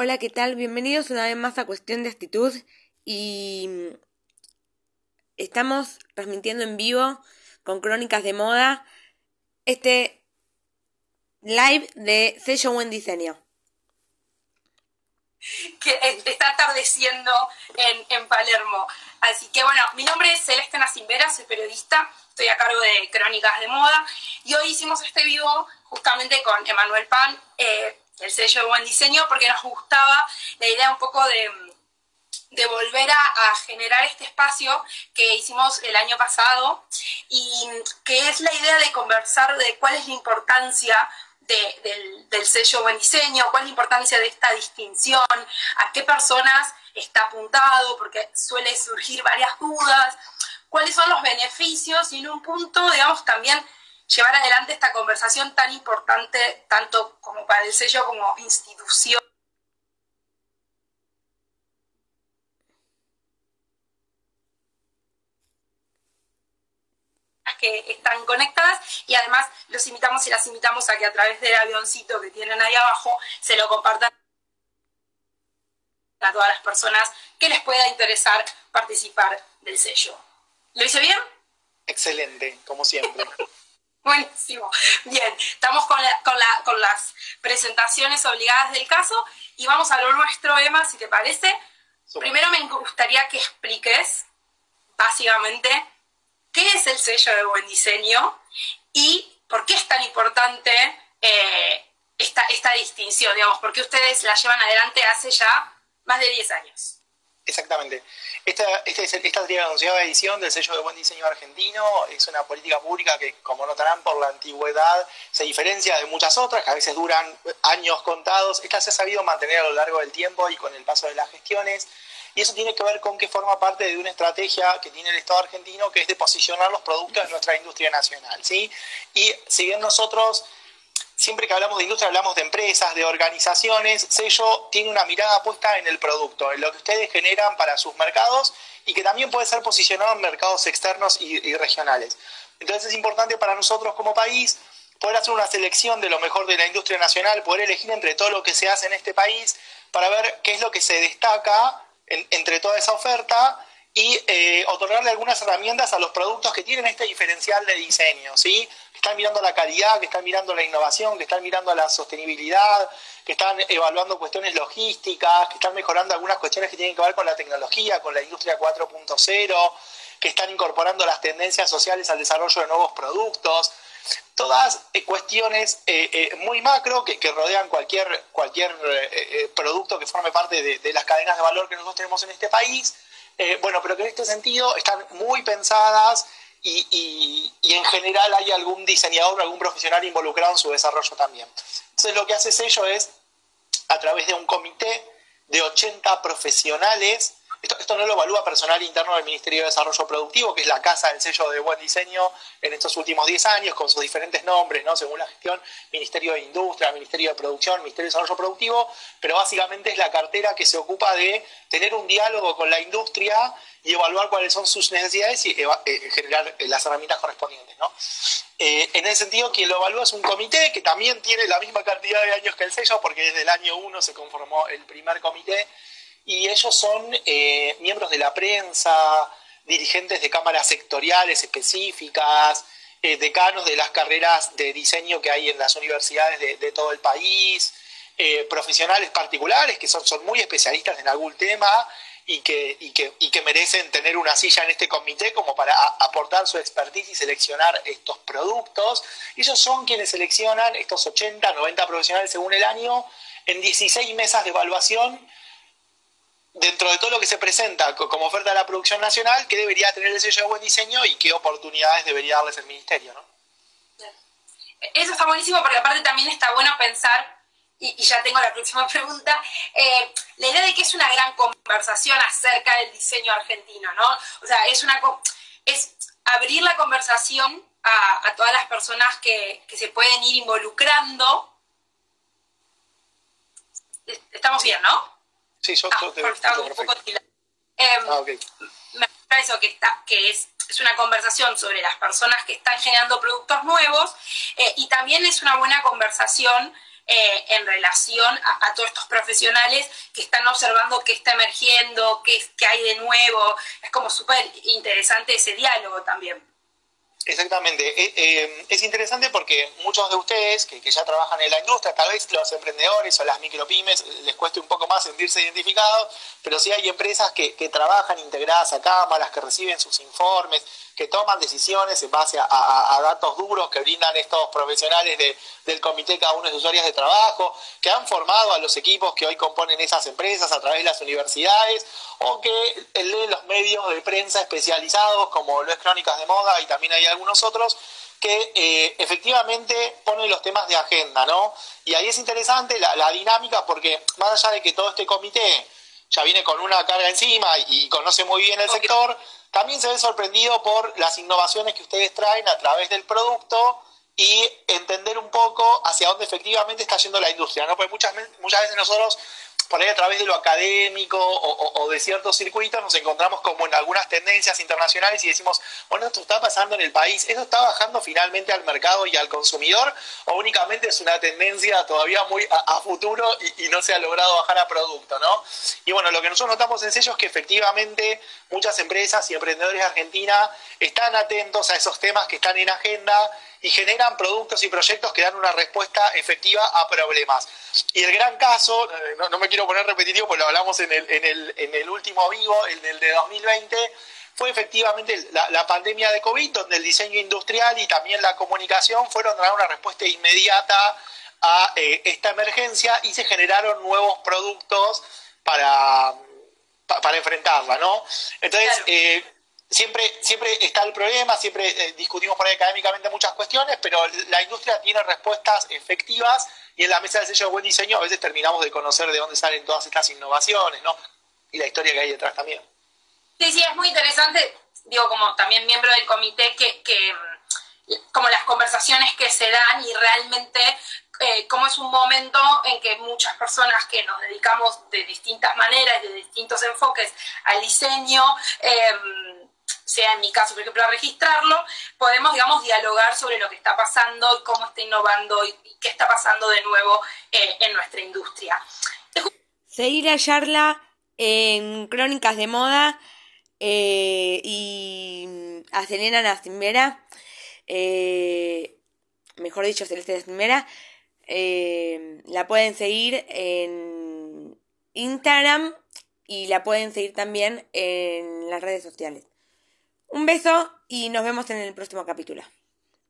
Hola, ¿qué tal? Bienvenidos una vez más a Cuestión de Actitud y estamos transmitiendo en vivo con Crónicas de Moda este live de Sello Buen Diseño. Que eh, está atardeciendo en, en Palermo. Así que bueno, mi nombre es Celeste Nacimbera, soy periodista, estoy a cargo de Crónicas de Moda y hoy hicimos este vivo justamente con Emanuel Pan. Eh, el sello de buen diseño, porque nos gustaba la idea un poco de, volver a, generar este espacio que hicimos el año pasado y que es la idea de conversar de cuál es la importancia del, del, sello buen diseño, cuál es la importancia de esta distinción, a qué personas está apuntado, porque suele surgir varias dudas, cuáles son los beneficios y en un punto, digamos, también llevar adelante esta conversación tan importante, tanto como para el sello como institución. que están conectadas y además los invitamos y las invitamos a que a través del avioncito que tienen ahí abajo se lo compartan a todas las personas que les pueda interesar participar del sello. ¿Lo hice bien? Excelente, como siempre. Buenísimo. Bien, estamos con, con, las presentaciones obligadas del caso y vamos a lo nuestro, Emma, si te parece. Primero me gustaría que expliques, básicamente, qué es el sello de buen diseño y por qué es tan importante eh, esta, esta distinción, digamos, porque ustedes la llevan adelante hace ya más de 10 años. Exactamente. Esta, esta, esta anunciada edición del sello de buen diseño argentino es una política pública que, como notarán por la antigüedad, se diferencia de muchas otras, que a veces duran años contados. Esta se ha sabido mantener a lo largo del tiempo y con el paso de las gestiones. Y eso tiene que ver con que forma parte de una estrategia que tiene el Estado argentino, que es de posicionar los productos de nuestra industria nacional. ¿sí? Y si bien nosotros siempre que hablamos de industria hablamos de empresas, de organizaciones, Sello tiene una mirada puesta en el producto, en lo que ustedes generan para sus mercados y que también puede ser posicionado en mercados externos y, regionales. Entonces es importante para nosotros como país poder hacer una selección de lo mejor de la industria nacional, poder elegir entre todo lo que se hace en este país para ver qué es lo que se destaca entre toda esa oferta y eh, otorgarle algunas herramientas a los productos que tienen este diferencial de diseño, ¿sí? Que están mirando la calidad, que están mirando la innovación, que están mirando la sostenibilidad, que están evaluando cuestiones logísticas, que están mejorando algunas cuestiones que tienen que ver con la tecnología, con la industria 4.0, que están incorporando las tendencias sociales al desarrollo de nuevos productos. Todas eh, cuestiones eh, muy macro que, rodean cualquier, cualquier producto que forme parte de las cadenas de valor que nosotros tenemos en este país eh, bueno, pero que en este sentido están muy pensadas y, en general hay algún diseñador, algún profesional involucrado en su desarrollo también. Entonces lo que hace Sello es, a través de un comité de 80 profesionales, esto, no lo evalúa personal interno del Ministerio de Desarrollo Productivo, que es la casa del sello de buen diseño en estos últimos 10 años, con sus diferentes nombres, ¿no? según la gestión, Ministerio de Industria, Ministerio de Producción, Ministerio de Desarrollo Productivo, pero básicamente es la cartera que se ocupa de tener un diálogo con la industria y evaluar cuáles son sus necesidades y eh, generar eh, las herramientas correspondientes. ¿no? Eh, en ese sentido, quien lo evalúa es un comité que también tiene la misma cantidad de años que el sello, porque desde el año 1 se conformó el primer comité y ellos son eh, miembros de la prensa, dirigentes de cámaras sectoriales específicas, eh, decanos de las carreras de diseño que hay en las universidades de, todo el país, eh, profesionales particulares que son, son muy especialistas en algún tema y que, y, que, y que merecen tener una silla en este comité como para aportar su expertise y seleccionar estos productos. Ellos son quienes seleccionan estos 80, 90 profesionales según el año en 16 mesas de evaluación dentro de todo lo que se presenta como oferta de la producción nacional, qué debería tener el sello de buen diseño y qué oportunidades debería darles el ministerio, ¿no? Eso está buenísimo porque aparte también está bueno pensar, y, ya tengo la próxima pregunta, eh, la idea de que es una gran conversación acerca del diseño argentino, ¿no? O sea, es una es abrir la conversación a, todas las personas que, que se pueden ir involucrando. Estamos bien, ¿no? Sí, ah, un poco eh, ah, Me parece que, está, que es, es, una conversación sobre las personas que están generando productos nuevos eh, y también es una buena conversación eh, en relación a, todos estos profesionales que están observando qué está emergiendo, qué, qué hay de nuevo. Es como súper interesante ese diálogo también. Exactamente. Eh, eh, es interesante porque muchos de ustedes que, ya trabajan en la industria, tal vez los emprendedores o las micropymes les cueste un poco más sentirse identificados, pero sí hay empresas que, que trabajan integradas a cámaras, que reciben sus informes, que toman decisiones en base a, datos duros que brindan estos profesionales del comité, cada uno de sus áreas de trabajo, que han formado a los equipos que hoy componen esas empresas a través de las universidades, o que leen los medios de prensa especializados, como lo es Crónicas de Moda, y también hay algunos otros, que eh, efectivamente ponen los temas de agenda, ¿no? Y ahí es interesante la, dinámica porque más allá de que todo este comité ya viene con una carga encima y, conoce muy bien el sector, también se ve sorprendido por las innovaciones que ustedes traen a través del producto y entender un poco hacia dónde efectivamente está yendo la industria, ¿no? Porque muchas, muchas veces nosotros por ahí a través de lo académico o, de ciertos circuitos nos encontramos como en algunas tendencias internacionales y decimos, bueno, esto está pasando en el país, ¿esto está bajando finalmente al mercado y al consumidor o únicamente es una tendencia todavía muy a, futuro y, no se ha logrado bajar a producto, ¿no? Y bueno, lo que nosotros notamos en sello es que efectivamente muchas empresas y emprendedores de Argentina están atentos a esos temas que están en agenda y generan productos y proyectos que dan una respuesta efectiva a problemas. Y el gran caso, eh, no, me quiero poner repetitivo, porque lo hablamos en el, en el, en el último vivo, el del de 2020, fue efectivamente la, pandemia de COVID, donde el diseño industrial y también la comunicación fueron a dar una respuesta inmediata a eh, esta emergencia y se generaron nuevos productos para, para enfrentarla, ¿no? Entonces, eh, siempre, siempre está el problema, siempre eh, discutimos por ahí académicamente muchas cuestiones, pero la industria tiene respuestas efectivas y en la mesa del sello de buen diseño a veces terminamos de conocer de dónde salen todas estas innovaciones, ¿no? Y la historia que hay detrás también. Sí, sí, es muy interesante, digo, como también miembro del comité, que, que como las conversaciones que se dan y realmente eh, como es un momento en que muchas personas que nos dedicamos de distintas maneras, de distintos enfoques al diseño, eh, sea en mi caso, por ejemplo, a registrarlo, podemos, digamos, dialogar sobre lo que está pasando y cómo está innovando y, qué está pasando de nuevo eh, en nuestra industria. Seguir la charla en Crónicas de Moda eh, y a Selena Nastimera, eh, mejor dicho, Celeste Nastimera, la pueden seguir en Instagram y la pueden seguir también en las redes sociales. Un beso y nos vemos en el próximo capítulo.